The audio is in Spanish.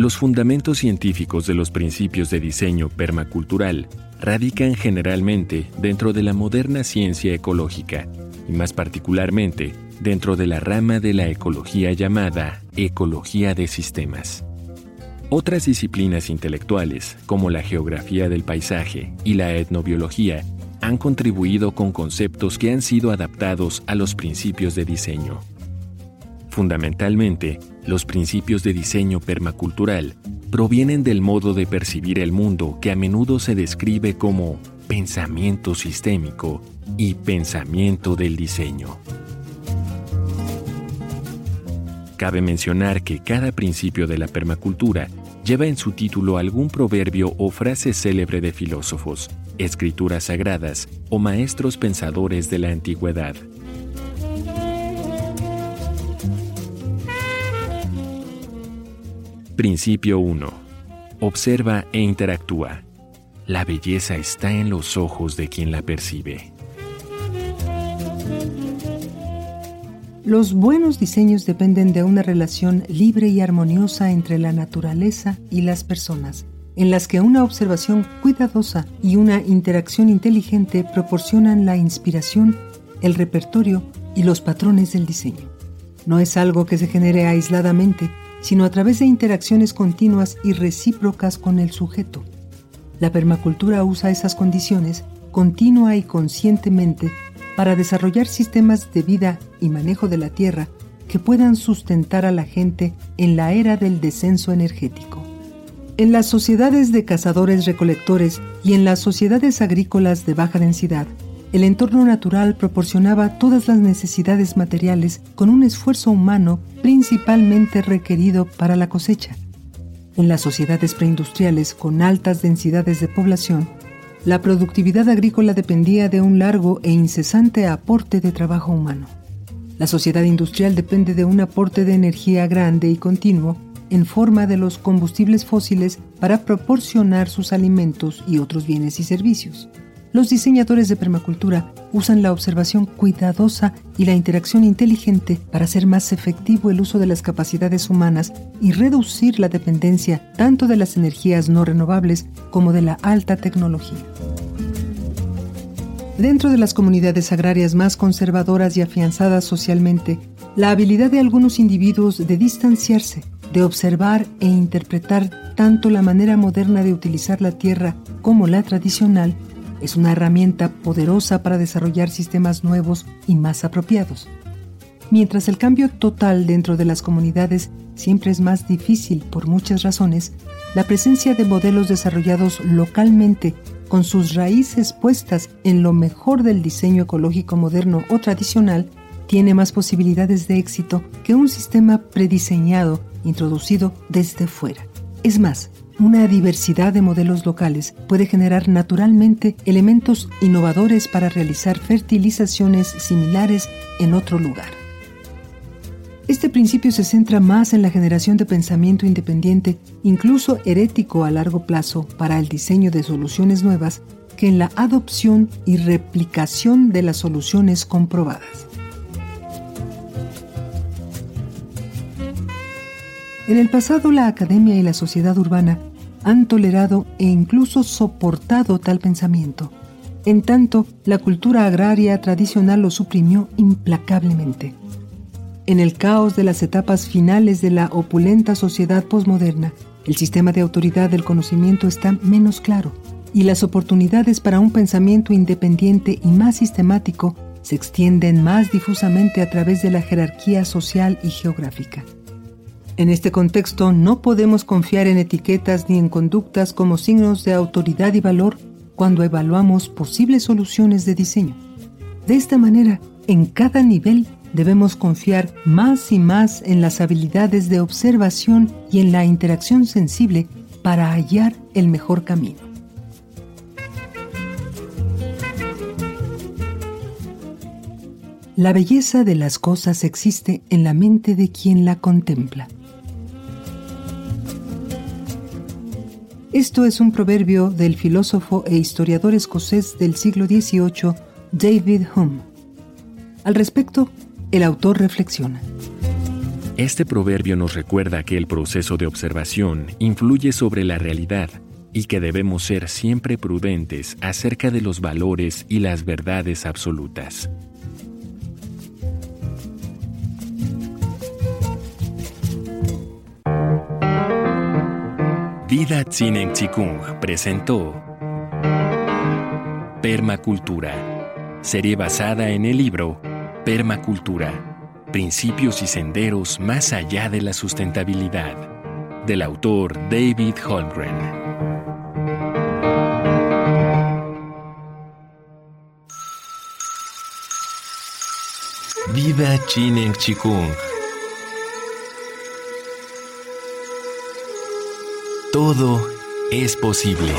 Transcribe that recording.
Los fundamentos científicos de los principios de diseño permacultural radican generalmente dentro de la moderna ciencia ecológica y más particularmente dentro de la rama de la ecología llamada ecología de sistemas. Otras disciplinas intelectuales, como la geografía del paisaje y la etnobiología, han contribuido con conceptos que han sido adaptados a los principios de diseño. Fundamentalmente, los principios de diseño permacultural provienen del modo de percibir el mundo que a menudo se describe como pensamiento sistémico y pensamiento del diseño. Cabe mencionar que cada principio de la permacultura lleva en su título algún proverbio o frase célebre de filósofos, escrituras sagradas o maestros pensadores de la antigüedad. Principio 1. Observa e interactúa. La belleza está en los ojos de quien la percibe. Los buenos diseños dependen de una relación libre y armoniosa entre la naturaleza y las personas, en las que una observación cuidadosa y una interacción inteligente proporcionan la inspiración, el repertorio y los patrones del diseño. No es algo que se genere aisladamente, sino a través de interacciones continuas y recíprocas con el sujeto. La permacultura usa esas condiciones continua y conscientemente para desarrollar sistemas de vida y manejo de la tierra que puedan sustentar a la gente en la era del descenso energético. En las sociedades de cazadores-recolectores y en las sociedades agrícolas de baja densidad, el entorno natural proporcionaba todas las necesidades materiales con un esfuerzo humano principalmente requerido para la cosecha. En las sociedades preindustriales con altas densidades de población, la productividad agrícola dependía de un largo e incesante aporte de trabajo humano. La sociedad industrial depende de un aporte de energía grande y continuo en forma de los combustibles fósiles para proporcionar sus alimentos y otros bienes y servicios. Los diseñadores de permacultura usan la observación cuidadosa y la interacción inteligente para hacer más efectivo el uso de las capacidades humanas y reducir la dependencia tanto de las energías no renovables como de la alta tecnología. Dentro de las comunidades agrarias más conservadoras y afianzadas socialmente, la habilidad de algunos individuos de distanciarse, de observar e interpretar tanto la manera moderna de utilizar la tierra como la tradicional es una herramienta poderosa para desarrollar sistemas nuevos y más apropiados. Mientras el cambio total dentro de las comunidades siempre es más difícil por muchas razones, la presencia de modelos desarrollados localmente con sus raíces puestas en lo mejor del diseño ecológico moderno o tradicional tiene más posibilidades de éxito que un sistema prediseñado introducido desde fuera. Es más, una diversidad de modelos locales puede generar naturalmente elementos innovadores para realizar fertilizaciones similares en otro lugar. Este principio se centra más en la generación de pensamiento independiente, incluso herético a largo plazo, para el diseño de soluciones nuevas, que en la adopción y replicación de las soluciones comprobadas. En el pasado, la academia y la sociedad urbana han tolerado e incluso soportado tal pensamiento. En tanto, la cultura agraria tradicional lo suprimió implacablemente. En el caos de las etapas finales de la opulenta sociedad posmoderna, el sistema de autoridad del conocimiento está menos claro y las oportunidades para un pensamiento independiente y más sistemático se extienden más difusamente a través de la jerarquía social y geográfica. En este contexto no podemos confiar en etiquetas ni en conductas como signos de autoridad y valor cuando evaluamos posibles soluciones de diseño. De esta manera, en cada nivel debemos confiar más y más en las habilidades de observación y en la interacción sensible para hallar el mejor camino. La belleza de las cosas existe en la mente de quien la contempla. Esto es un proverbio del filósofo e historiador escocés del siglo XVIII, David Hume. Al respecto, el autor reflexiona. Este proverbio nos recuerda que el proceso de observación influye sobre la realidad y que debemos ser siempre prudentes acerca de los valores y las verdades absolutas. Vida Tsinen Chikung presentó Permacultura, serie basada en el libro Permacultura, Principios y Senderos más allá de la sustentabilidad, del autor David Holmgren. Vida Chinen Chikung. Todo es posible.